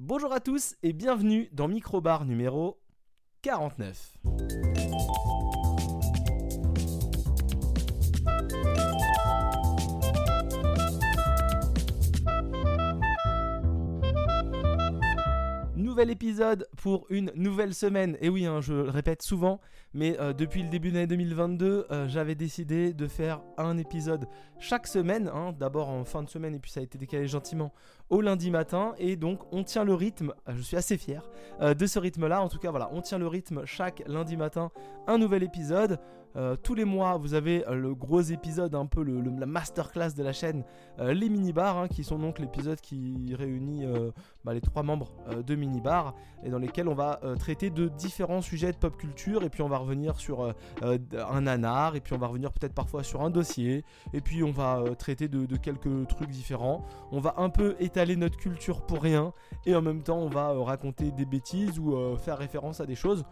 Bonjour à tous et bienvenue dans Microbar numéro 49. Nouvel épisode pour une nouvelle semaine. Et oui, hein, je le répète souvent, mais euh, depuis le début de l'année 2022, euh, j'avais décidé de faire un épisode chaque semaine. hein. D'abord en fin de semaine et puis ça a été décalé gentiment au lundi matin. Et donc on tient le rythme, euh, je suis assez fier de ce rythme-là. En tout cas, voilà, on tient le rythme chaque lundi matin, un nouvel épisode. Tous les mois, vous avez le gros épisode, un peu la masterclass de la chaîne, les mini-bars, hein, qui sont donc l'épisode qui réunit bah, les trois membres de mini-bar, et dans lesquels on va traiter de différents sujets de pop culture, et puis on va revenir sur euh, euh, un nanar, et puis on va revenir peut-être parfois sur un dossier, et puis on va euh, traiter de, de quelques trucs différents. On va un peu étaler notre culture pour rien, et en même temps on va raconter des bêtises ou faire référence à des choses.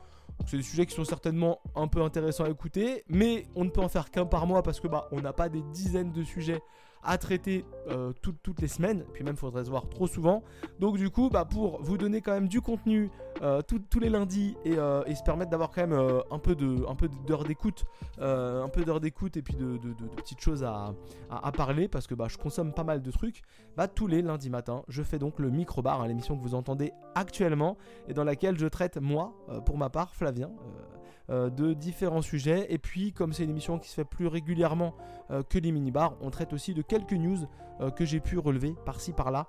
C'est des sujets qui sont certainement un peu intéressants à écouter, mais on ne peut en faire qu'un par mois parce que bah on n'a pas des dizaines de sujets à traiter euh, toutes- les semaines, puis même faudrait se voir trop souvent. Donc du coup, bah, pour vous donner quand même du contenu euh, tous les lundis et, euh, et se permettre d'avoir quand même un peu d'heures d'écoute, un peu d'écoute et puis de, petites choses à, parler parce que bah, je consomme pas mal de trucs. Bah, tous les lundis matins, je fais donc le microbar, hein, l'émission que vous entendez actuellement et dans laquelle je traite moi, pour ma part, Flavien. Euh, de différents sujets et puis comme c'est une émission qui se fait plus régulièrement euh, que les mini-bars, on traite aussi de quelques news euh, que j'ai pu relever par-ci par-là.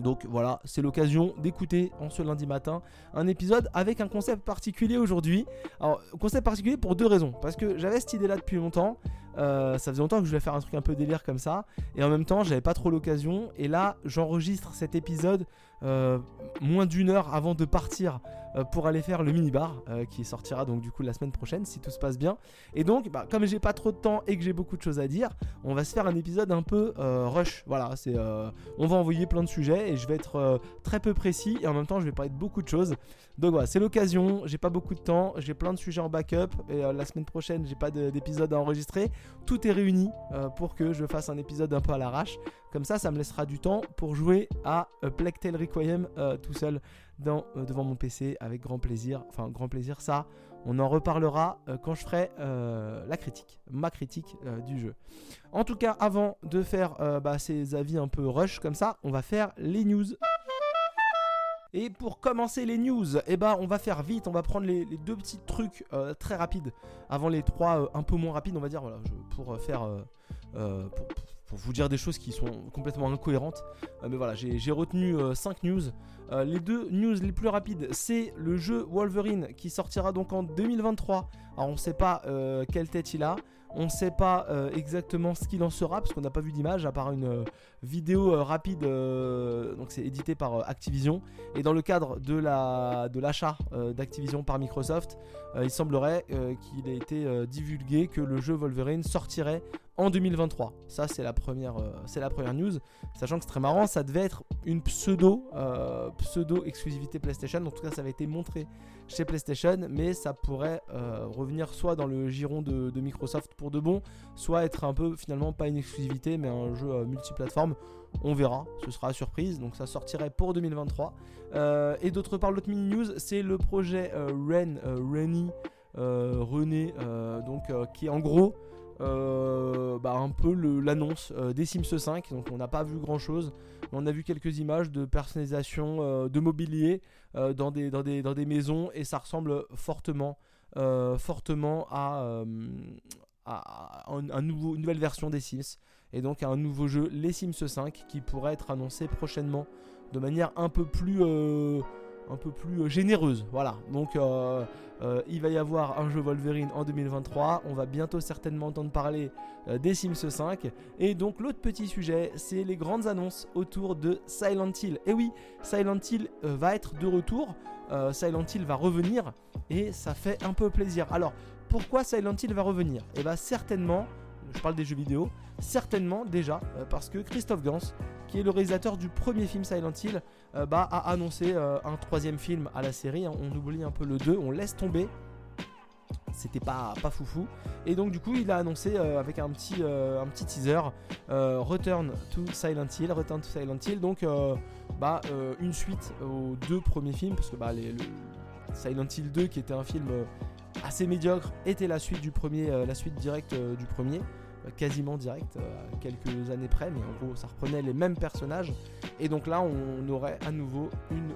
Donc voilà, c'est l'occasion d'écouter en ce lundi matin un épisode avec un concept particulier aujourd'hui. Alors, concept particulier pour deux raisons. Parce que j'avais cette idée là depuis longtemps. Ça faisait longtemps que je voulais faire un truc un peu délire comme ça. Et en même temps, j'avais pas trop l'occasion. Et là, j'enregistre cet épisode euh, moins d'une heure avant de partir euh, pour aller faire le mini-bar euh, qui sortira donc du coup la semaine prochaine si tout se passe bien. Et donc, bah, comme j'ai pas trop de temps et que j'ai beaucoup de choses à dire, on va se faire un épisode un peu euh, rush. Voilà, c'est on va envoyer plein de sujets et je vais être très peu précis et en même temps je vais parler de beaucoup de choses. Donc voilà, c'est l'occasion, j'ai pas beaucoup de temps, j'ai plein de sujets en backup et la semaine prochaine j'ai pas de- d'épisode à enregistrer. Tout est réuni pour que je fasse un épisode un peu à l'arrache. Comme ça, ça me laissera du temps pour jouer à euh, Plague Tale Requiem euh, tout seul euh, devant mon PC avec grand plaisir. Enfin, grand plaisir, ça, on en reparlera euh, quand je ferai euh, la critique, ma critique euh, du jeu. En tout cas, avant de faire euh, bah, ces avis un peu rush comme ça, on va faire les news. Et pour commencer les news, eh ben, on va faire vite, on va prendre les, deux petits trucs euh, très rapides avant les trois euh, un peu moins rapides, on va dire, pour euh, faire, euh, euh, pour, pour vous dire des choses qui sont complètement incohérentes. Euh, mais voilà, j'ai retenu 5 news. Euh, les deux news les plus rapides, c'est le jeu Wolverine qui sortira donc en 2023. Alors on ne sait pas euh, quelle tête il a, on ne sait pas euh, exactement ce qu'il en sera parce qu'on n'a pas vu d'image à part une euh, vidéo euh, rapide. donc c'est édité par Activision et dans le cadre de la de l'achat d'Activision par Microsoft, il semblerait qu'il ait été divulgué que le jeu Wolverine sortirait en 2023. Ça c'est la première la première news. Sachant que c'est très marrant, ça devait être une pseudo pseudo exclusivité PlayStation. En tout cas, ça avait été montré chez PlayStation, mais ça pourrait euh, revenir soit dans le giron de, Microsoft pour de bon, soit être un peu finalement pas une exclusivité, mais un jeu euh, multiplateforme. On verra, ce sera à surprise. Donc ça sortirait pour 2023. Euh, et d'autre part, l'autre mini news, c'est le projet Ren, Renny, René, donc qui est en gros euh, bah, un peu l'annonce euh, des Sims 5. Donc on n'a pas vu grand chose. On a vu quelques images de personnalisation euh, de mobilier dans, des, maisons et ça ressemble fortement, fortement à, une nouvelle version des Sims et donc à un nouveau jeu, les Sims 5, qui pourrait être annoncé prochainement de manière un peu plus, un peu plus euh, généreuse. Voilà, donc euh, euh, il va y avoir un jeu Wolverine en 2023. On va bientôt certainement entendre parler des Sims 5. Et donc l'autre petit sujet, c'est les grandes annonces autour de Silent Hill. Et oui, Silent Hill va être de retour. Silent Hill va revenir et ça fait un peu plaisir. Alors, pourquoi Silent Hill va revenir? Eh bien certainement, je parle des jeux vidéo, certainement déjà parce que Christophe Gans, qui est le réalisateur du premier film Silent Hill, euh, bah, a annoncé euh, un troisième film à la série. hein. On oublie un peu le 2, on laisse tomber. c'était pas, pas foufou. Et donc du coup il a annoncé avec un petit, un petit teaser Return to Silent Hill, Return to Silent Hill, donc bah, une suite aux deux premiers films, parce que bah, le Silent Hill 2 qui était un film assez médiocre était la suite du premier, la suite directe du premier quasiment direct, quelques années près, mais en gros ça reprenait les mêmes personnages. Et donc là on aurait à nouveau une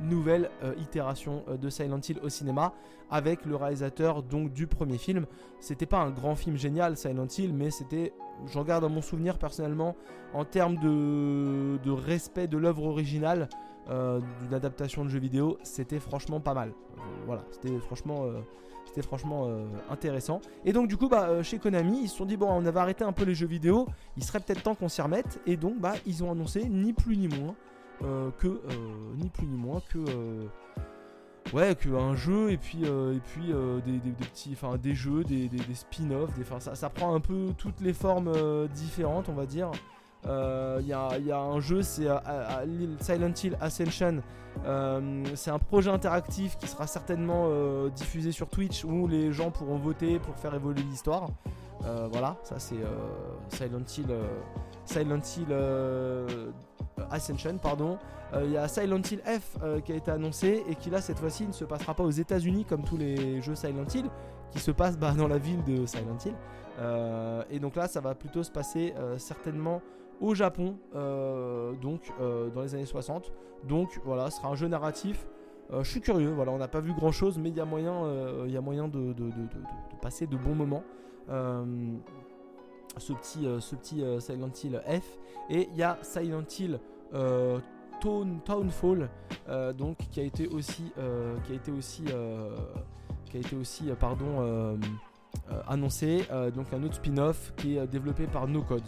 nouvelle euh, itération euh, de Silent Hill au cinéma avec le réalisateur donc du premier film. C'était pas un grand film génial Silent Hill, mais c'était, j'en garde dans mon souvenir personnellement, en termes de, respect de l'œuvre originale euh, d'une adaptation de jeu vidéo, c'était franchement pas mal. voilà, c'était franchement franchement intéressant. Et donc du coup, bah, chez Konami, ils se sont dit bon, on avait arrêté un peu les jeux vidéo, il serait peut-être temps qu'on s'y remette. Et donc, bah, ils ont annoncé ni plus ni moins euh, que euh, ni plus ni moins que euh, ouais que un jeu et puis et puis des, petits enfin des jeux des, spin-offs ça, ça, prend un peu toutes les formes différentes on va dire il y, a un jeu c'est Silent Hill Ascension c'est un projet interactif qui sera certainement diffusé sur Twitch où les gens pourront voter pour faire évoluer l'histoire voilà ça c'est Silent Hill Silent Hill Ascension, pardon. Euh, il y a Silent Hill F euh, qui a été annoncé et qui là cette fois-ci ne se passera pas aux États-Unis comme tous les jeux Silent Hill, qui se passent bah, dans la ville de Silent Hill. Euh, et donc là, ça va plutôt se passer certainement au Japon, donc dans les années 60. Donc voilà, ce sera un jeu narratif. je suis curieux, voilà, on n'a pas vu grand chose, mais il y a moyen, y a moyen de, passer de bons moments ce petit, ce petit Silent Hill F. Et il y a Silent Hill euh, Townfall, euh, donc qui a été aussi, euh, qui a été aussi, qui a été aussi, pardon, annoncé. donc un autre spin-off qui est développé par No Codes.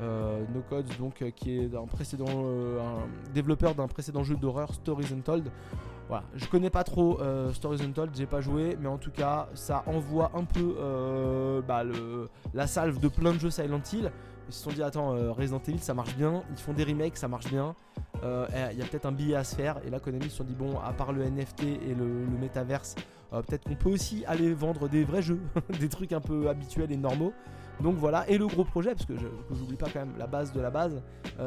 No Codes, donc qui est un précédent, un développeur d'un précédent jeu d'horreur Stories Untold. Voilà, je connais pas trop Stories Untold, j'ai pas joué, mais en tout cas, ça envoie un peu bah, la salve de plein de jeux Silent Hill. Ils se sont dit attends euh, Resident Evil ça marche bien, ils font des remakes ça marche bien, euh, il y a peut-être un billet à se faire et là Konami se sont dit bon à part le NFT et le, le euh, peut-être qu'on peut aussi aller vendre des vrais jeux, des trucs un peu habituels et normaux. Donc voilà, et le gros projet, parce que j'oublie pas quand même la base de la base,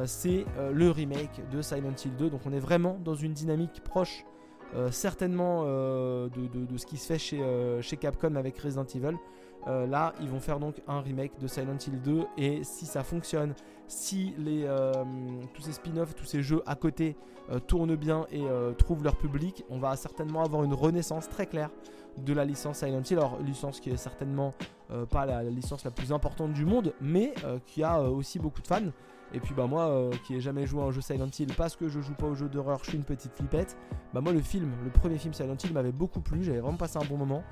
c'est le remake de Silent Hill 2. Donc on est vraiment dans une dynamique proche certainement de, de, ce qui se fait chez, chez Capcom avec Resident Evil. Euh, là, ils vont faire donc un remake de Silent Hill 2 et si ça fonctionne, si euh, tous ces spin-offs, tous ces jeux à côté euh, tournent bien et trouvent leur public, on va certainement avoir une renaissance très claire de la licence Silent Hill. Alors, licence qui est certainement pas la, licence la plus importante du monde, mais qui a aussi beaucoup de fans. Et puis bah moi euh, qui ai jamais joué à un jeu Silent Hill parce que je joue pas au jeu d'horreur, je suis une petite flippette. Bah moi le film, le premier film Silent Hill m'avait beaucoup plu, j'avais vraiment passé un bon moment.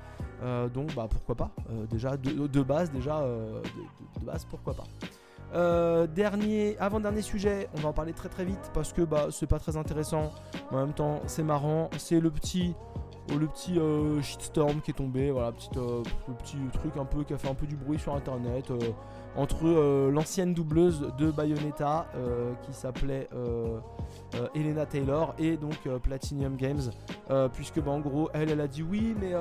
Euh, donc bah pourquoi pas. Euh, déjà de, base déjà de, base pourquoi pas. dernier, avant-dernier sujet, on va en parler très très vite parce que bah c'est pas très intéressant. En même temps, c'est marrant. C'est le petit, le petit shitstorm qui est tombé. Voilà, petit, le petit truc un peu qui a fait un peu du bruit sur internet entre euh, l'ancienne doubleuse de Bayonetta euh, qui s'appelait euh, Elena Taylor et donc Platinum Games puisque bah, en gros elle elle a dit oui mais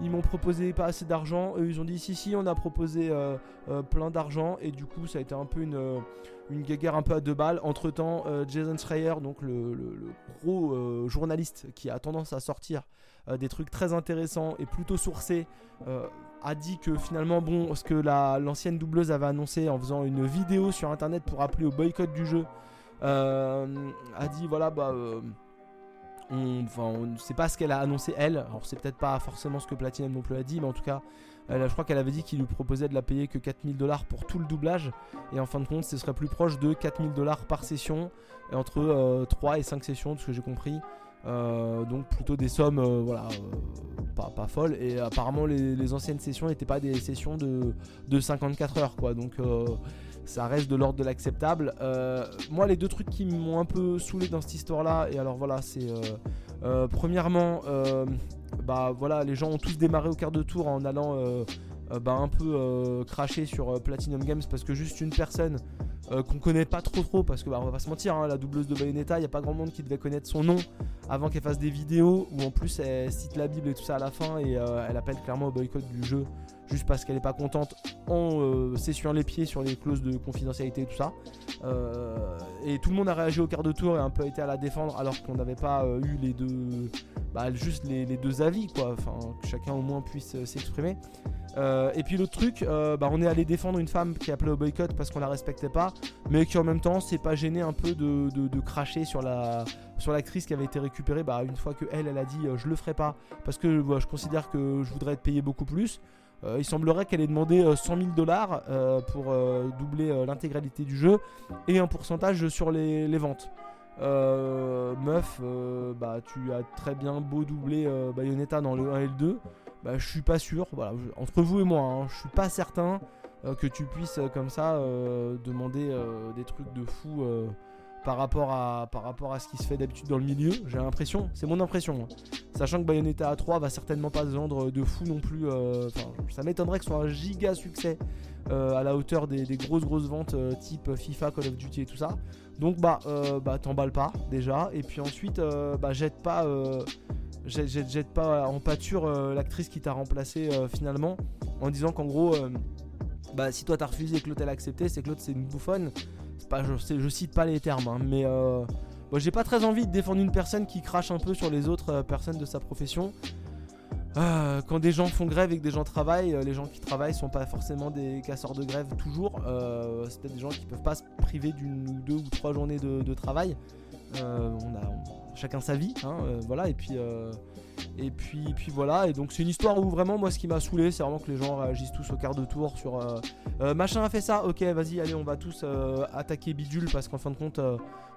ils m'ont proposé pas assez d'argent eux ils ont dit si si on a proposé plein d'argent et du coup ça a été un peu une une guerre un peu à deux balles. Entre temps, Jason Schreier, donc le, gros journaliste qui a tendance à sortir des trucs très intéressants et plutôt sourcés, a dit que finalement, bon, ce que l'ancienne doubleuse avait annoncé en faisant une vidéo sur internet pour appeler au boycott du jeu, euh, a dit voilà, bah. Euh, on, on sait pas ce qu'elle a annoncé elle. Alors, c'est peut-être pas forcément ce que Platinum non a dit, mais en tout cas, elle, je crois qu'elle avait dit qu'il lui proposait de la payer que 4000 dollars pour tout le doublage. Et en fin de compte, ce serait plus proche de 4000 dollars par session, entre 3 euh, et 5 sessions, de ce que j'ai compris. Euh, donc plutôt des sommes euh, voilà, euh, pas, pas, folles. Et apparemment les, anciennes sessions n'étaient pas des sessions de, de 54 heures. Quoi. Donc ça reste de l'ordre de l'acceptable. moi les deux trucs qui m'ont un peu saoulé dans cette histoire là, et alors voilà, c'est premièrement, bah voilà, les gens ont tous démarré au quart de tour en allant bah, un peu cracher sur Platinum Games parce que juste une personne qu'on connaît pas trop trop parce que bah, on va pas se mentir, hein, la doubleuse de Bayonetta, il y a pas grand monde qui devait connaître son nom avant qu'elle fasse des vidéos où en plus elle cite la Bible et tout ça à la fin et elle appelle clairement au boycott du jeu juste parce qu'elle est pas contente en euh, s'essuyant les pieds sur les clauses de confidentialité et tout ça. Euh, et tout le monde a réagi au quart de tour et un peu été à la défendre alors qu'on n'avait pas euh, eu les deux, bah, juste les, deux avis quoi. Enfin, que chacun au moins puisse s'exprimer. et puis l'autre truc, bah, on est allé défendre une femme qui appelait au boycott parce qu'on la respectait pas, mais qui en même temps s'est pas gêné un peu de, cracher sur la sur l'actrice qui avait été récupérée. Bah, une fois que elle, elle a dit je le ferai pas parce que je considère que je voudrais être payé beaucoup plus. Euh, il semblerait qu'elle ait demandé 100 euh, 000 dollars euh, pour doubler l'intégralité du jeu et un pourcentage sur les, ventes. meuf, bah, tu as très bien beau doubler Bayonetta dans le 1 et le 2. Bah, je suis pas sûr. Voilà, entre vous et moi, hein, je suis pas certain que tu puisses comme ça demander des trucs de fou par rapport à, ce qui se fait d'habitude dans le milieu. J'ai l'impression, c'est mon impression. Hein. Sachant que Bayonetta 3 va certainement pas se vendre de fou non plus. Euh, ça m'étonnerait que ce soit un giga succès euh, à la hauteur des, grosses grosses ventes euh, type FIFA, Call of Duty et tout ça. Donc bah, bah t'emballes pas déjà. Et puis ensuite, bah jette pas. Jette, pas en pâture l'actrice qui t'a remplacé finalement en disant qu'en gros bah si toi t'as refusé et que l'autre elle a accepté c'est que l'autre c'est une bouffonne je, cite pas les termes, hein, mais euh, j'ai pas très envie de défendre une personne qui crache un peu sur les autres euh, personnes de sa profession. Euh, quand des gens font grève et que des gens travaillent, les gens qui travaillent sont pas forcément des casseurs de grève toujours. c'est peut-être des gens qui peuvent pas se priver d'une ou deux ou trois journées de, travail. on a chacun sa vie, hein, voilà. Et puis et puis, voilà, et donc c'est une histoire où vraiment moi ce qui m'a saoulé c'est vraiment que les gens réagissent tous au quart de tour sur euh, euh, machin a fait ça, ok vas-y allez on va tous euh, attaquer Bidule parce qu'en fin de compte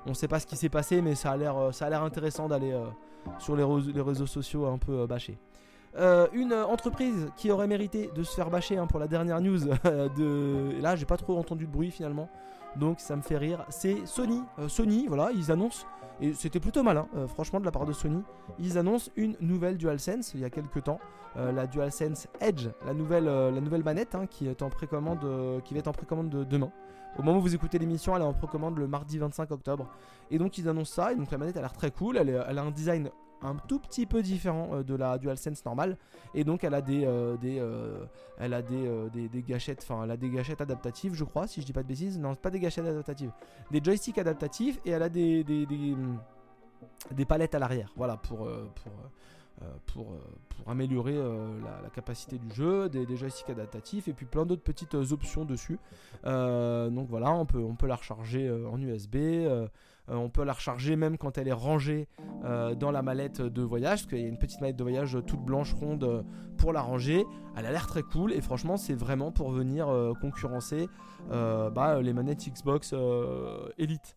on sait pas ce qui s'est passé mais ça a l'air intéressant d'aller sur les, réseaux sociaux un peu bâcher. Une entreprise qui aurait mérité de se faire bâcher hein, pour la dernière news de... là j'ai pas trop entendu de bruit finalement donc ça me fait rire. C'est Sony. Sony, voilà, ils annoncent et c'était plutôt malin, euh, franchement, de la part de Sony. Ils annoncent une nouvelle DualSense il y a quelques temps. Euh, la DualSense Edge, la nouvelle, euh, la manette hein, qui, est en précommande, qui va être en précommande de demain. Au moment où vous écoutez l'émission, elle est en précommande le mardi 25 octobre. Et donc ils annoncent ça. Et donc la manette a l'air très cool. Elle a un design un tout petit peu différent euh, de la DualSense normale et donc elle a des, euh, des euh, elle a des, des, gâchettes enfin elle a des gâchettes adaptatives je crois si je dis pas de bêtises non pas des gâchettes adaptatives des joysticks adaptatifs et elle a des des, des, palettes à l'arrière voilà pour pour pour, pour, améliorer la, capacité du jeu, des, des, joysticks adaptatifs et puis plein d'autres petites options dessus. donc voilà, on peut, on peut la recharger en USB. On peut la recharger même quand elle est rangée euh, dans la mallette de voyage, parce qu'il y a une petite mallette de voyage toute blanche ronde euh, pour la ranger. Elle a l'air très cool et franchement c'est vraiment pour venir concurrencer bah, les manettes Xbox Elite.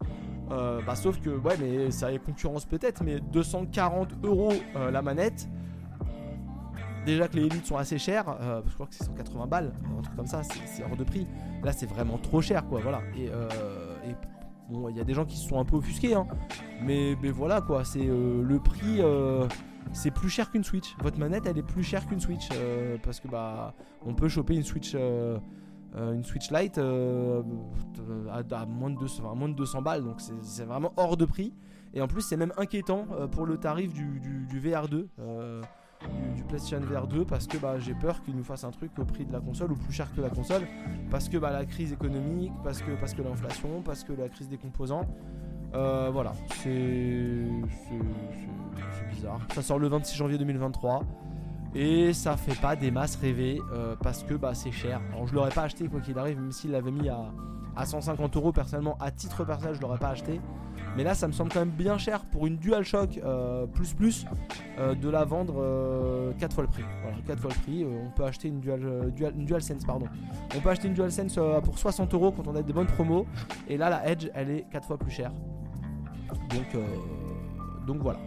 Bah, sauf que ouais mais ça est concurrence peut-être, mais 240 euros la manette déjà que les élites sont assez chères, je crois que c'est 180 balles, un truc comme ça, c'est hors de prix. Là, c'est vraiment trop cher, Bon, il y a des gens qui se sont un peu offusqués, hein. mais, mais voilà quoi, c'est euh, le prix, euh, c'est plus cher qu'une Switch. Votre manette, elle est plus chère qu'une Switch euh, parce que bah, on peut choper une Switch, une Switch Lite à, moins de 200, moins de 200 balles, donc c'est vraiment hors de prix. Et en plus, c'est même inquiétant pour le tarif du, du VR2 du, PlayStation VR 2 parce que bah, j'ai peur qu'il nous fasse un truc au prix de la console ou plus cher que la console parce que bah, la crise économique, parce que, parce que l'inflation, parce que la crise des composants. Euh, voilà, c'est bizarre. Ça sort le 26 janvier 2023 et ça fait pas des masses rêver euh, parce que bah, c'est cher. Alors je l'aurais pas acheté quoi qu'il arrive, même s'il l'avait mis à, à 150 euros personnellement, à titre personnel, je l'aurais pas acheté. Mais là, ça me semble quand même bien cher pour une DualShock euh, plus plus euh, de la vendre 4 euh, fois le prix. Voilà, 4 fois le prix. on peut acheter une, Dual, DualSense, pardon. On peut acheter une DualSense pour 60 euros quand on a des bonnes promos. Et là, la Edge, elle est 4 fois plus chère. Donc, donc voilà.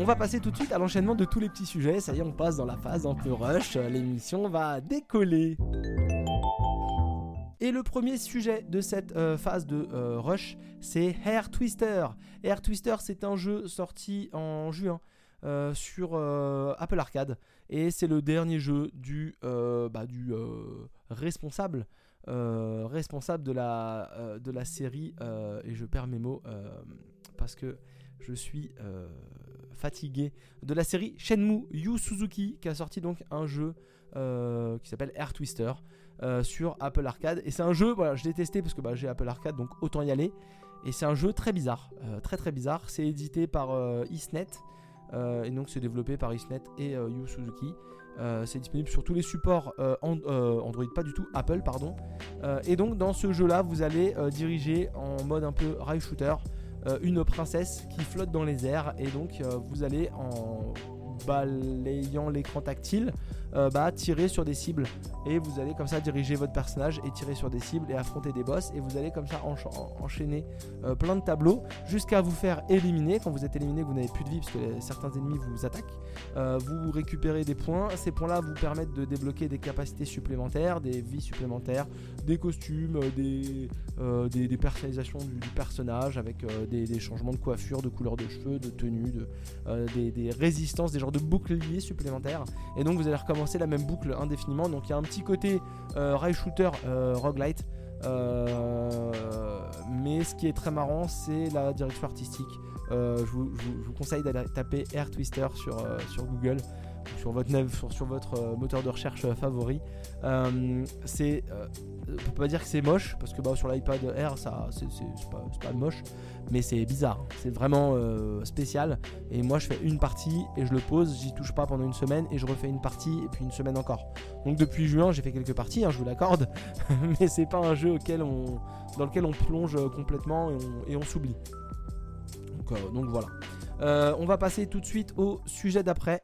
on va passer tout de suite à l'enchaînement de tous les petits sujets. Ça y est, on passe dans la phase un peu rush. L'émission va décoller. Et le premier sujet de cette euh, phase de euh, rush, c'est Hair Twister. Hair Twister, c'est un jeu sorti en juin euh, sur Apple Arcade et c'est le dernier jeu du, bah, du responsable responsable de la, de la série, et je perds mes mots parce que je suis fatigué, de la série Shenmue Yu Suzuki qui a sorti donc un jeu qui s'appelle Air Twister. Sur Apple Arcade et c'est un jeu voilà je l'ai testé parce que bah, j'ai Apple Arcade donc autant y aller et c'est un jeu très bizarre, euh, très très bizarre. C'est édité par euh, Isnet. Euh, et donc c'est développé par Isnet et Yu Suzuki. c'est disponible sur tous les supports Android, pas du tout, Apple, pardon. et donc dans ce jeu-là, vous allez diriger en mode un peu rail shooter une princesse qui flotte dans les airs. Et donc vous allez en balayant l'écran tactile, euh, bah, tirer sur des cibles. Et vous allez comme ça diriger votre personnage et tirer sur des cibles et affronter des boss. Et vous allez comme ça enchaîner euh, plein de tableaux jusqu'à vous faire éliminer. Quand vous êtes éliminé, vous n'avez plus de vie parce que certains ennemis vous attaquent. Euh, vous récupérez des points. Ces points-là vous permettent de débloquer des capacités supplémentaires, des vies supplémentaires, des costumes, des, des, personnalisations du, personnage avec des, changements de coiffure, de couleur de cheveux, de tenue, de, des, des résistances, des genres de boucliers supplémentaires. Et donc vous allez recommencer la même boucle indéfiniment. Donc il y a un petit côté euh, rail shooter euh, roguelite. Euh, mais ce qui est très marrant, c'est la direction artistique. je, vous, conseille d'aller taper Air Twister sur, sur Google sur votre, sur, sur votre moteur de recherche favori. c'est on peut pas dire que c'est moche parce que bah, sur l'iPad Air ça c'est pas, moche mais c'est bizarre. C'est vraiment euh, spécial. Et moi je fais une partie et je le pose j'y touche pas pendant une semaine et je refais une partie et puis une semaine encore. Donc depuis juin j'ai fait quelques parties hein, je vous l'accorde mais c'est pas un jeu on, dans lequel on plonge complètement et on, s'oublie. Donc, euh, voilà. Euh, on va passer tout de suite au sujet d'après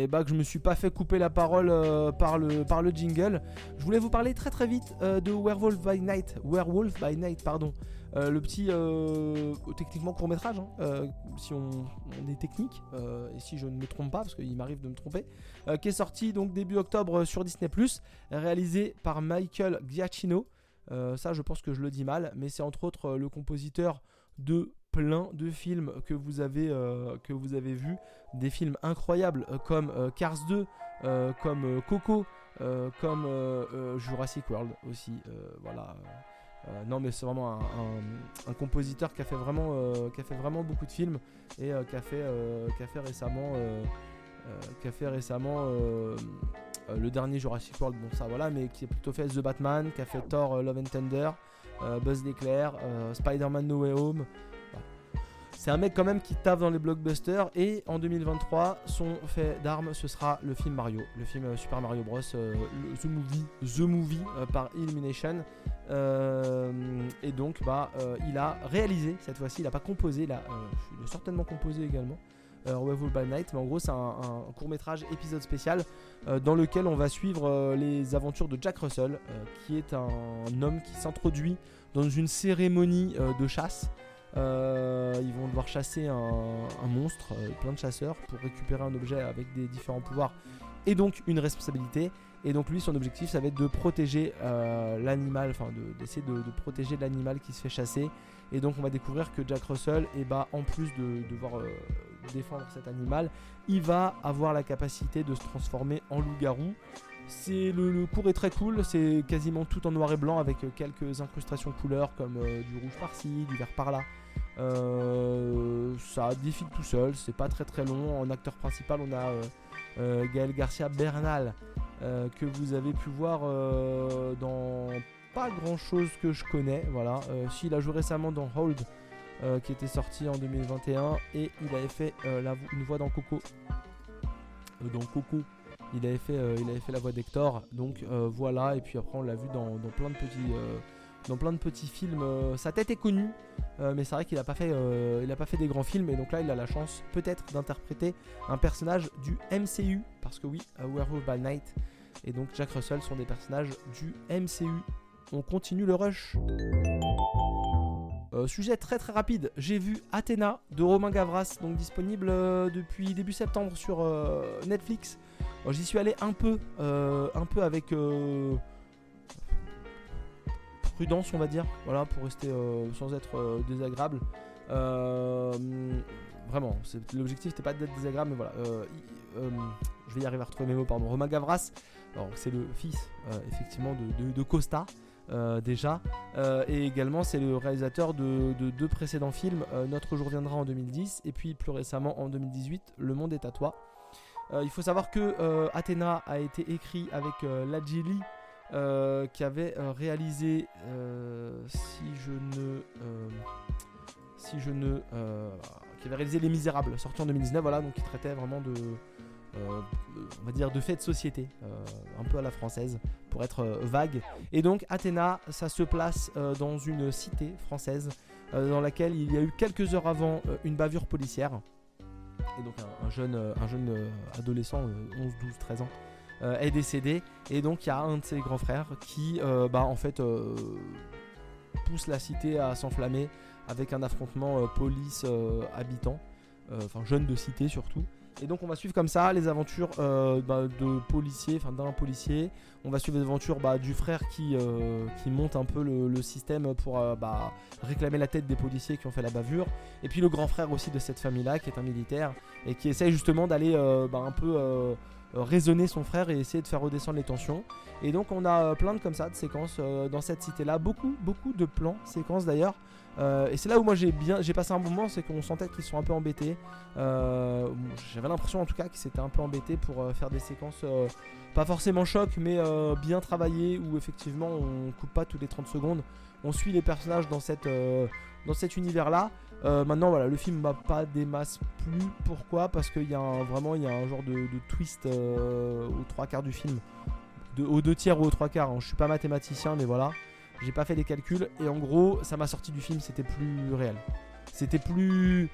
et bah que je me suis pas fait couper la parole euh, par, le, par le jingle. Je voulais vous parler très très vite euh, de Werewolf by Night. Werewolf by Night, pardon. Euh, le petit, techniquement court métrage, hein, si on, est technique, et si je ne me trompe pas, parce qu'il m'arrive de me tromper, qui est sorti donc début octobre sur Disney ⁇ réalisé par Michael Giacchino. ça je pense que je le dis mal, mais c'est entre autres le compositeur de plein de films que vous avez, euh, que vous avez vus, des films incroyables euh, comme euh, Cars 2, comme Coco, comme Jurassic World aussi. voilà. non mais c'est vraiment un, compositeur qui a fait vraiment, beaucoup de films et qui a fait, récemment, le dernier Jurassic World. Mais qui a plutôt fait The Batman, qui a fait Thor Love and Tender. Buzz l'éclair, Spider-Man No Way Home, c'est un mec quand même qui tape dans les blockbusters et en 2023, son fait d'armes, ce sera le film Mario, le film euh, Super Mario Bros, euh, The Movie, The Movie euh, par Illumination. et donc, bah, il a réalisé cette fois-ci, il n'a pas composé, il a, il a certainement composé également. Werewolf by Night, mais en gros c'est un, court métrage épisode spécial dans lequel on va suivre les aventures de Jack Russell, qui est un homme qui s'introduit dans une cérémonie de chasse euh, ils vont devoir chasser un, monstre, euh, plein de chasseurs, pour récupérer un objet avec des différents pouvoirs et donc une responsabilité. Et donc lui, son objectif, ça va être de protéger euh, l'animal, enfin d'essayer de, protéger l'animal qui se fait chasser. Et donc on va découvrir que Jack Russell, eh bah, en plus de devoir défendre cet animal, il va avoir la capacité de se transformer en loup-garou. C'est le, cours est très cool, c'est quasiment tout en noir et blanc avec quelques incrustations couleurs comme du rouge par-ci, du vert par-là. Euh, ça défile tout seul, c'est pas très très long. En acteur principal, on a euh, euh, Gaël Garcia Bernal que vous avez pu voir dans pas grand chose que je connais. Voilà, s'il a joué récemment dans Hold. qui était sorti en 2021 et il avait fait une voix dans Coco dans Coco il avait fait, il avait fait la voix d'Hector donc voilà et puis après on l'a vu dans, dans, plein de petits films. Euh, sa tête est connue, euh, mais c'est vrai qu'il n'a pas, fait, euh, pas fait des grands films. Et donc là, il a la chance peut-être d'interpréter un personnage du MCU. Parce que oui, Werewolf by Night et donc Jack Russell sont des personnages du MCU. On continue le rush. sujet très très rapide, j'ai vu Athéna de Romain Gavras, donc disponible depuis début septembre sur Netflix. J'y suis allé un peu, un peu avec prudence, on va dire, voilà, pour rester euh, sans être euh, désagréable. Euh, vraiment, l'objectif n'était pas d'être désagréable, mais voilà. je vais y arriver à retrouver mes mots, pardon. Romain Gavras, c'est le fils effectivement de, Costa. déjà. et également, c'est le réalisateur de, deux précédents films, Notre jour viendra en 2010, et puis plus récemment en 2018, Le monde est à toi. Il faut savoir que Athéna a été écrit avec Ladjili, qui avait réalisé, si je ne si je ne. Euh, qui avait réalisé Les Misérables, sorti en 2019, voilà, donc qui traitait vraiment de. Euh, on va dire de faits de société, euh, un peu à la française, pour être vague. Et donc Athéna, ça se place dans une cité française, dans laquelle il y a eu quelques heures avant une bavure policière. Et donc un, jeune, un jeune adolescent, 11, 12, 13 ans, est décédé. Et donc il y a un de ses grands frères qui, bah, en fait, pousse la cité à s'enflammer avec un affrontement euh, police-habitant, euh, euh, enfin jeunes de cité surtout. Et donc on va suivre comme ça les aventures bah, de policiers, enfin d'un policier. On va suivre les aventures bah, du frère qui, qui monte un peu le, système pour bah, réclamer la tête des policiers qui ont fait la bavure. Et puis le grand frère aussi de cette famille-là qui est un militaire et qui essaye justement d'aller un peu raisonner son frère et essayer de faire redescendre les tensions. Et donc on a plein de comme ça de séquences dans cette cité-là. Beaucoup, beaucoup de plans, séquences d'ailleurs. Euh, et c'est là où moi j'ai bien, j'ai passé un moment, c'est qu'on sentait qu'ils sont un peu embêtés. Euh, j'avais l'impression en tout cas qu'ils s'étaient un peu embêtés pour euh, faire des séquences pas forcément choc, mais bien travaillées où effectivement on coupe pas toutes les 30 secondes. On suit les personnages dans cette dans cet univers là. maintenant voilà, le film m'a pas des plus. Pourquoi? Parce qu'il y a vraiment il y a un genre de, twist aux trois quarts du film, aux deux tiers ou aux trois quarts. Hein. Je suis pas mathématicien, mais voilà. J'ai pas fait des calculs et en gros, ça m'a sorti du film, c'était plus réel. C'était plus.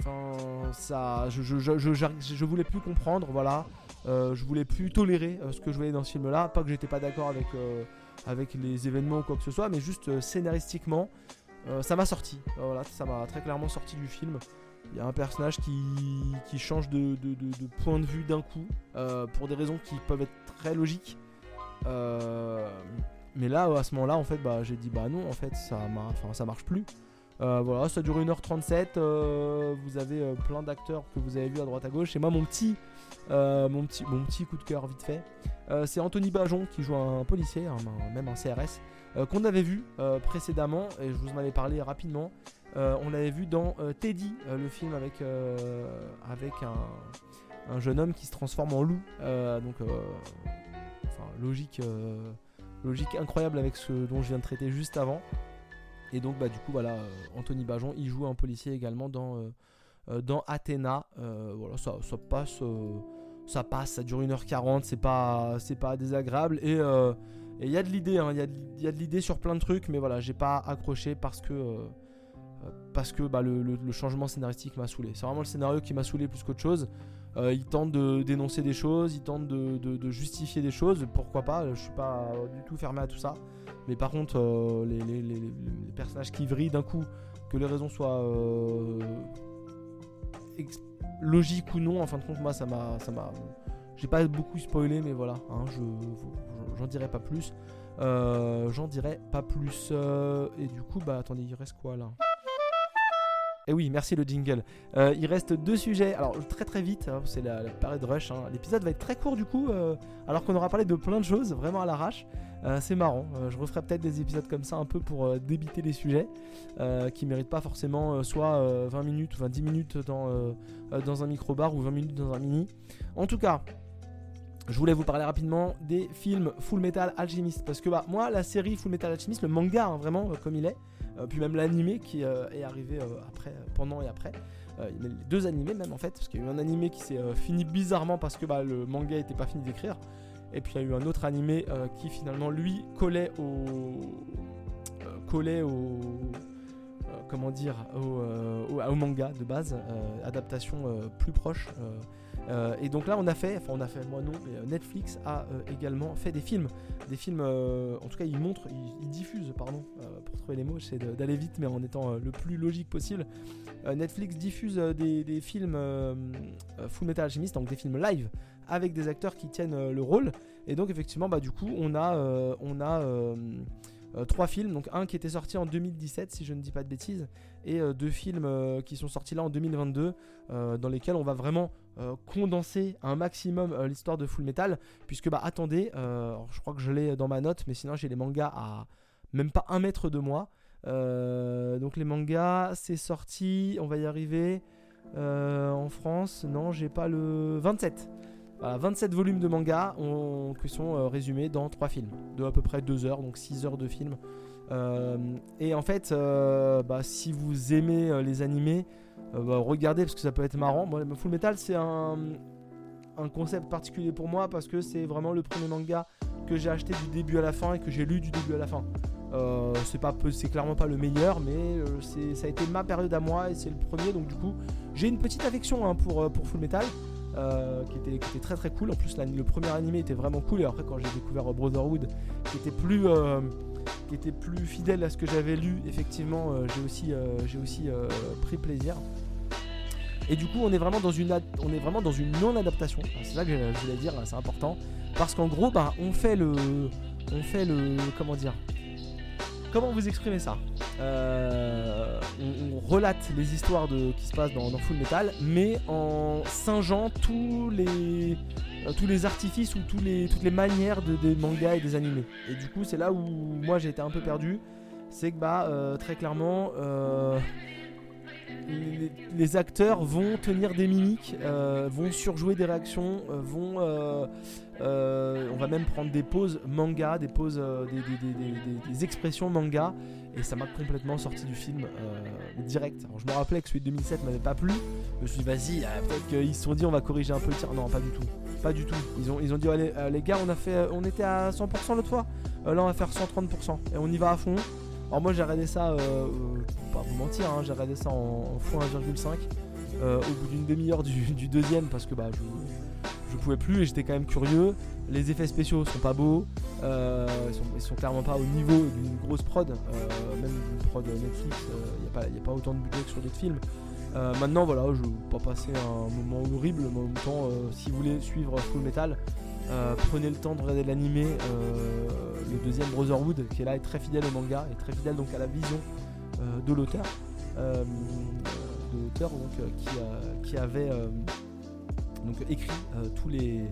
Enfin, ça. Je, je, je, je, voulais plus comprendre, voilà. Euh, je voulais plus tolérer euh, ce que je voyais dans ce film-là. Pas que j'étais pas d'accord avec, euh, avec les événements ou quoi que ce soit, mais juste scénaristiquement, ça m'a sorti. voilà, ça m'a très clairement sorti du film. Il y a un personnage qui, qui change de, de, point de vue d'un coup, pour des raisons qui peuvent être très logiques. Mais là, à ce moment-là, en fait, bah, j'ai dit bah non, en fait, ça, enfin, ça marche plus. Euh, voilà, ça dure 1h37. Euh, vous avez euh, plein d'acteurs que vous avez vu à droite à gauche. Et moi, mon petit, mon petit, mon petit coup de cœur vite fait, c'est Anthony Bajon qui joue un policier, même un CRS, qu'on avait vu précédemment. Et je vous en avais parlé rapidement. on l'avait vu dans Teddy, le film avec, avec un, un, jeune homme qui se transforme en loup. donc, enfin, logique logique incroyable avec ce dont je viens de traiter juste avant. Et donc bah du coup voilà, euh, Anthony Bajon, il joue un policier également dans, euh, euh, dans Athéna. voilà, ça, ça passe, ça passe, ça dure 1h40, c'est pas, c'est pas désagréable. Et il y a de l'idée, hein, il y, a de l'idée sur plein de trucs, mais voilà, j'ai pas accroché parce que parce que bah, le, le, changement scénaristique m'a saoulé. C'est vraiment le scénario qui m'a saoulé plus qu'autre chose. Euh, il tente de dénoncer des choses, il tente de, justifier des choses, pourquoi pas, je suis pas du tout fermé à tout ça. Mais par contre, euh, les, personnages qui vrillent d'un coup, que les raisons soient euh, logiques ou non, en fin de compte, moi ça m'a. J'ai pas beaucoup spoilé, mais voilà, hein, je j'en dirai pas plus. j'en dirai pas plus. et du coup, bah attendez, il reste quoi là? Et oui, merci le jingle. Euh, il reste deux sujets. Alors très très vite, hein, c'est la, période rush. Hein. L'épisode va être très court du coup, euh, alors qu'on aura parlé de plein de choses, vraiment à l'arrache. Euh, c'est marrant. je referai peut-être des épisodes comme ça un peu pour débiter les sujets qui méritent pas forcément soit 20 minutes ou 10 minutes dans, un micro-bar ou 20 minutes dans un mini. En tout cas, je voulais vous parler rapidement des films Full Metal Alchemist parce que bah, moi la série Full Metal Alchemist, le manga hein, vraiment comme il est, puis même l'animé qui euh, est arrivé euh, après, pendant et après. les deux animés même en fait, parce qu'il y a eu un animé qui s'est fini bizarrement parce que bah, le manga n'était pas fini d'écrire. Et puis il y a eu un autre animé qui finalement lui collait au collait au comment dire au, au, manga de base, adaptation plus proche euh, et donc là, on a fait, enfin on a fait, moi non, mais euh, Netflix a euh, également fait des films, des films, en tout cas ils montrent, ils, diffusent, pardon, pour trouver les mots, j'essaie d'aller vite, mais en étant le plus logique possible. Netflix diffuse des, films Full Metal Alchemist, donc des films live avec des acteurs qui tiennent le rôle. Et donc effectivement, bah du coup, on a, on a trois films, donc un qui était sorti en 2017 si je ne dis pas de bêtises, et deux films qui sont sortis là en 2022, dans lesquels on va vraiment condenser un maximum l'histoire de Full Metal, puisque bah attendez, je crois que je l'ai dans ma note, mais sinon j'ai les mangas à même pas un mètre de moi. donc les mangas, c'est sorti, on va y arriver. en France, non, j'ai pas le 27. 27 volumes de manga qui sont euh, résumés dans 3 films, de à peu près 2 heures, donc 6 heures de film. Euh, et en fait, euh, bah, si vous aimez les animés, bah, regardez parce que ça peut être marrant. Full Metal, c'est un, concept particulier pour moi parce que c'est vraiment le premier manga que j'ai acheté du début à la fin et que j'ai lu du début à la fin. c'est pas c'est clairement pas le meilleur mais ça a été ma période à moi et c'est le premier donc du coup j'ai une petite affection hein, pour, Full Metal euh, qui, était, très très cool. En plus, le premier animé était vraiment cool. Et après, quand j'ai découvert Brotherhood, qui était plus, euh, qui était plus fidèle à ce que j'avais lu, effectivement, euh, j'ai aussi, j'ai aussi pris plaisir. Et du coup, on est vraiment dans une, on est vraiment dans une non-adaptation. C'est ça que je voulais dire, c'est important. Parce qu'en gros, bah, on fait le, on fait le, comment dire, Comment vous exprimez ça euh, on, relate les histoires de, qui se passent dans, Full Metal, mais en singeant tous les, euh, tous les artifices ou tous les, toutes les manières de, des mangas et des animés. Et du coup, c'est là où moi j'ai été un peu perdu. C'est que, bah, euh, très clairement, les, acteurs vont tenir des mimiques, vont surjouer des réactions, vont euh, on va même prendre des pauses manga, des euh, des, expressions manga, et ça m'a complètement sorti du film euh, direct. Je me rappelais que celui de 2007 m'avait pas plu. Je me suis dit, vas-y, peut-être qu'ils se sont dit, on va corriger un peu le tir. Non, pas du tout. Pas du tout. Ils ont, dit, les gars, on, a fait, on était à 100% l'autre fois. là, on va faire 130%. Et on y va à fond. Alors, moi, j'ai regardé ça, pas vous mentir, hein, j'ai regardé ça en, en x 1,5. au bout d'une demi-heure du, deuxième, parce que bah, je je pouvais plus et j'étais quand même curieux. Les effets spéciaux sont pas beaux, euh, ils, sont, clairement pas au niveau d'une grosse prod, euh, même d'une prod Netflix, il euh, n'y a, pas autant de budget que sur d'autres films. maintenant voilà, je vais pas passer un moment horrible, mais en même temps, si vous voulez suivre Full Metal, prenez le temps de regarder l'animé. le deuxième Brotherhood, qui est là, est très fidèle au manga, et très fidèle donc à la vision de l'auteur. de l'auteur qui, qui, avait donc écrit euh, tous les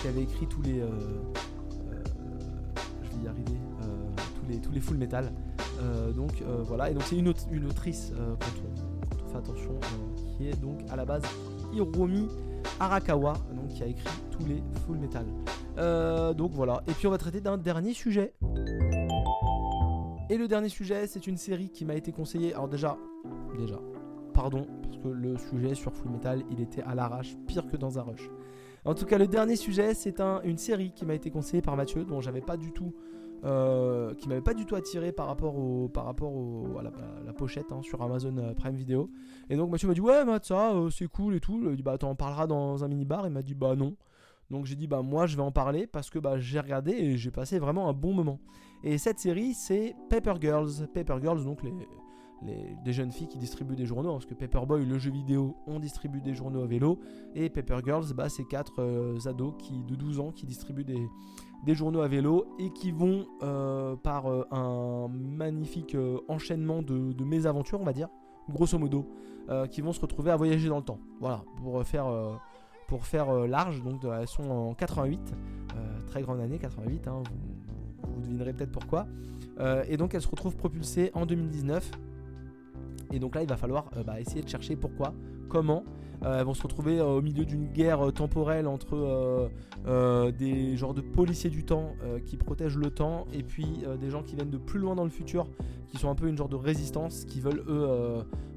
qui avait écrit tous les euh, euh, je vais y arriver tous les tous les full metal donc voilà et donc c'est une, une autrice quand on, fait attention qui est donc à la base Hiromi Arakawa donc qui a écrit tous les full metal donc voilà et puis on va traiter d'un dernier sujet et le dernier sujet, c'est une série qui m'a été conseillée. Alors déjà, déjà, pardon, parce que le sujet sur Full Metal, il était à l'arrache, pire que dans un rush. En tout cas, le dernier sujet, c'est une série qui m'a été conseillée par Mathieu, dont j'avais pas du tout, euh, qui m'avait pas du tout attiré par rapport au, par rapport à, la, pochette hein, sur Amazon euh, Prime Video. Et donc Mathieu m'a dit ouais, ça, euh, c'est cool et tout. Il dit bah t'en parleras dans un mini bar. Il m'a dit bah non. Donc j'ai dit bah moi je vais en parler parce que bah j'ai regardé et j'ai passé vraiment un bon moment. Et cette série c'est Paper Girls. Paper Girls donc les des jeunes filles qui distribuent des journaux, hein, parce que Paperboy, le jeu vidéo, on distribue des journaux à vélo, et Paper Girls, bah, c'est quatre euh, ados qui, de 12 ans qui distribuent des, journaux à vélo et qui vont, euh, par euh, un magnifique enchaînement de, de, mésaventures, on va dire, grosso modo, qui vont se retrouver à voyager dans le temps. Voilà, pour faire pour faire large. Donc elles sont en 88, très grande année 88, hein, vous, vous, devinerez peut-être pourquoi. et donc elles se retrouvent propulsées en 2019 et donc là, il va falloir euh, bah, essayer de chercher pourquoi, comment. Euh, elles vont se retrouver euh, au milieu d'une guerre temporelle entre des genres de policiers du temps qui protègent le temps et puis des gens qui viennent de plus loin dans le futur, qui sont un peu une genre de résistance, qui veulent eux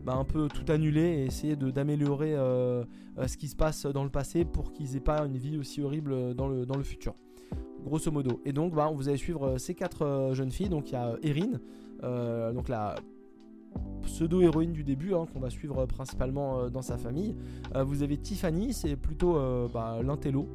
bah, un peu tout annuler et essayer d'améliorer ce qui se passe dans le passé pour qu'ils aient pas une vie aussi horrible dans le, dans le futur grosso modo. Et donc, bah, vous allez suivre ces quatre jeunes filles. Donc, il y a Erin, donc la pseudo-héroïne du début, hein, qu'on va suivre principalement euh, dans sa famille. Euh, vous avez Tiffany, c'est plutôt euh, bah, l'intello,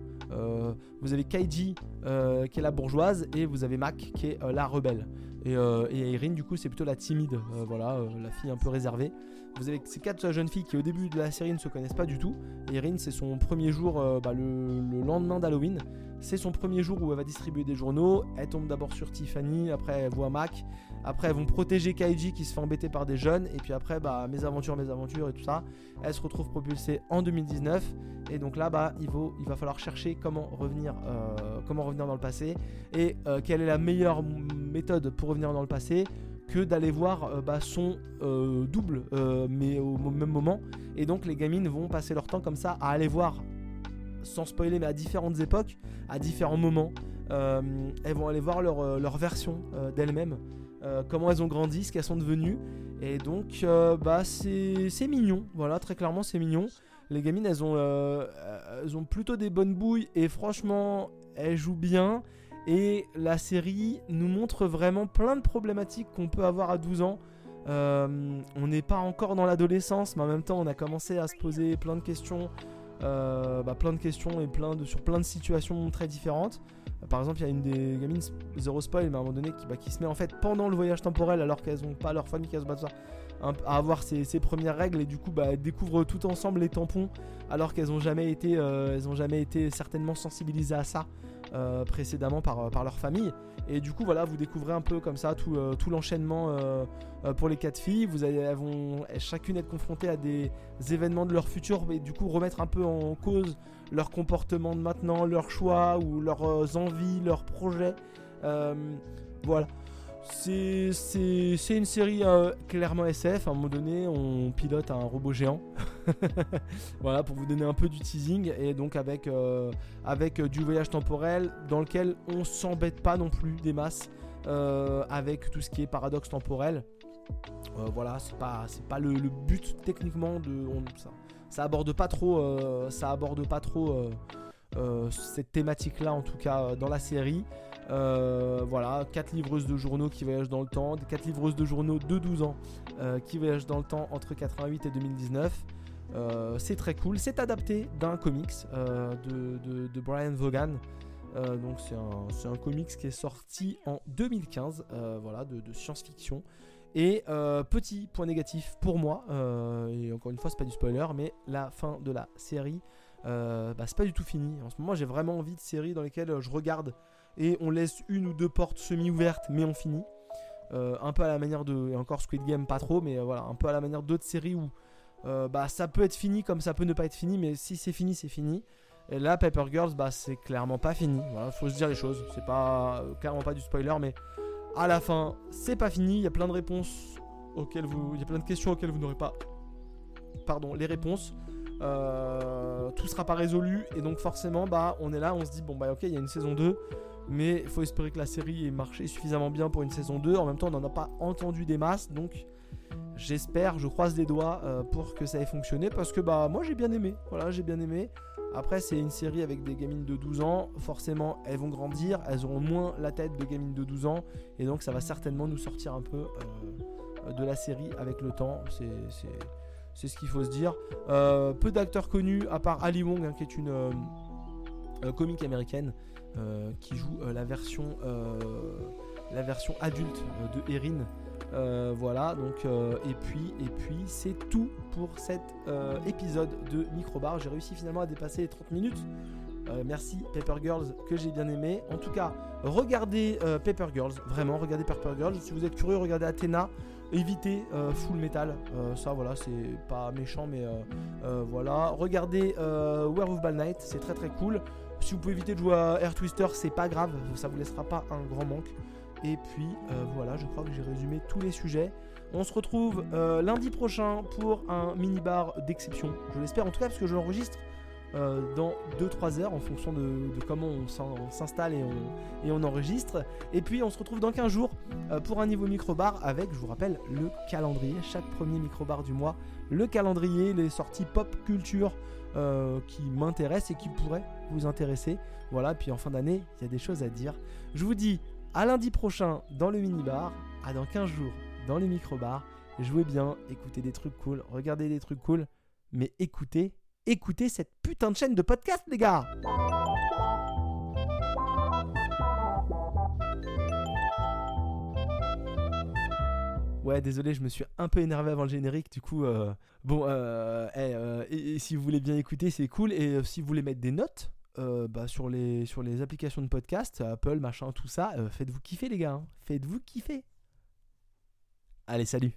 vous avez Kaiji qui est la bourgeoise et vous avez Mac qui est la rebelle. Et, et du coup, c'est plutôt la timide, voilà, la fille un peu réservée. Vous avez ces quatre jeunes filles qui, au début de la série, ne se connaissent pas du tout. Et Erin, c'est son premier jour, bah, le, le, lendemain d'Halloween. C'est son premier jour où elle va distribuer des journaux. Elle tombe d'abord sur Tiffany, après elle voit Mac. Après, elles vont protéger Kaiji qui se fait embêter par des jeunes. Et puis après, bah, mes aventures, mes aventures et tout ça. Elle se retrouve propulsée en 2019. Et donc là, bah, il, va falloir chercher comment revenir, euh, comment revenir dans le passé. Et euh, quelle est la meilleure méthode pour revenir dans le passé que d'aller voir euh, bah, son double, mais au même moment. Et donc les gamines vont passer leur temps comme ça à aller voir sans spoiler, mais à différentes époques, à différents moments. Elles vont aller voir leur, euh, version euh, comment elles ont grandi, ce qu'elles sont devenues. Et donc, bah, c'est mignon. Voilà, très clairement, c'est mignon. Les gamines, elles ont, elles ont plutôt des bonnes bouilles et franchement, elles jouent bien. Et la série nous montre vraiment plein de problématiques qu'on peut avoir à 12 ans. on n'est pas encore dans l'adolescence, mais en même temps, on a commencé à se poser plein de questions euh, bah, plein de questions et sur plein de situations très différentes. Par exemple, il y a une des gamines, zéro spoil, mais à un moment donné, qui, bah, se met en fait pendant le voyage temporel, alors qu'elles n'ont pas leur famille qui se bat à avoir ses, premières règles et du coup bah, elles découvrent tout ensemble les tampons alors qu'elles n'ont jamais été euh, ont jamais été certainement sensibilisées à ça euh, précédemment par, leur famille et du coup, voilà, vous découvrez un peu comme ça tout, euh, l'enchaînement pour les quatre filles. Vous allez, chacune être confrontées à des événements de leur futur et du coup remettre un peu en cause leur comportement de maintenant, leurs choix ou leurs envies, leurs projets. voilà. C'est une série euh, clairement SF. À un moment donné, on pilote un robot géant. voilà, pour vous donner un peu du teasing. Et donc, avec, euh, avec euh, du voyage temporel dans lequel on s'embête pas non plus des masses. avec tout ce qui est paradoxe temporel. Voilà, c'est pas, pas le, but techniquement de. ça, ça aborde pas trop. ça aborde pas trop. cette thématique là en tout cas dans la série euh, voilà, 4 livreuses de journaux qui voyagent dans le temps, 4 livreuses de journaux de 12 ans euh, qui voyagent dans le temps entre 88 et 2019. Euh, c'est très cool. C'est adapté d'un comics de, Brian Vaughan. donc c'est un, comics qui est sorti en 2015, voilà, de, science-fiction. Et petit point négatif pour moi, et encore une fois c'est pas du spoiler, mais la fin de la série, bah, c'est pas du tout fini. En ce moment j'ai vraiment envie de séries dans lesquelles je regarde et on laisse une ou deux portes semi-ouvertes, mais on finit. Euh, un peu à la manière de. Et encore Squid Game, pas trop, mais euh, voilà, un peu à la manière d'autres séries où euh, bah, ça peut être fini comme ça peut ne pas être fini, mais si c'est fini, c'est fini. Et là, Paper Girls, bah, c'est clairement pas fini. Voilà, faut se dire les choses. C'est pas clairement pas du spoiler, mais à la fin, c'est pas fini. Il y a plein de réponses auxquelles vous. Il y a plein de questions auxquelles vous n'aurez pas. Pardon, les réponses. tout sera pas résolu et donc forcément bah on est là on se dit bon bah ok il y a une saison 2 mais il faut espérer que la série ait marché suffisamment bien pour une saison 2. En même temps, on n'en a pas entendu des masses. Donc, j'espère, je croise les doigts euh, pour que ça ait fonctionné. Parce que bah, moi, j'ai bien aimé. Voilà, j'ai bien aimé. Après, c'est une série avec des gamines de 12 ans. Forcément, elles vont grandir. Elles auront moins la tête de gamines de 12 ans. Et donc, ça va certainement nous sortir un peu euh, de la série avec le temps. C'est ce qu'il faut se dire. Euh, peu d'acteurs connus, à part Ali Wong, hein, qui est une comique américaine. Qui joue la version la version adulte de Erin. Voilà, donc et puis et puis c'est tout pour cet épisode de Microbar. J'ai réussi finalement à dépasser les 30 minutes. merci Paper Girls que j'ai bien aimé. En tout cas, regardez Paper Girls, vraiment regardez Paper Girls. Si vous êtes curieux, regardez Athena. Évitez Full Metal, ça voilà, c'est pas méchant, mais voilà. Regardez Werewolf by Night, c'est très très cool. Si vous pouvez éviter de jouer à Air Twister, c'est pas grave, ça vous laissera pas un grand manque. Et puis euh, voilà, je crois que j'ai résumé tous les sujets. On se retrouve euh, lundi prochain pour un mini bar d'exception. Je l'espère en tout cas parce que je l'enregistre euh, dans 2-3 heures en fonction de, comment on s'installe et on, enregistre. Et puis on se retrouve dans 15 jours pour un niveau micro-bar avec, je vous rappelle, le calendrier. Chaque premier micro-bar du mois, le calendrier, les sorties pop culture qui m'intéresse et qui pourrait vous intéresser. Voilà, puis en fin d'année, il y a des choses à dire. Je vous dis à lundi prochain dans le minibar, à dans 15 jours dans le microbar. Jouez bien, écoutez des trucs cool, regardez des trucs cool, mais écoutez, écoutez cette putain de chaîne de podcast, les gars! Ouais, désolé, je me suis un peu énervé avant le générique, du coup, euh, bon, euh, eh, euh si vous voulez bien écouter, c'est cool, et euh, si vous voulez mettre des notes, euh, bah, sur, les, sur les applications de podcast, Apple, machin, tout ça, euh, faites-vous kiffer, les gars. hein. Faites-vous kiffer. Allez, salut.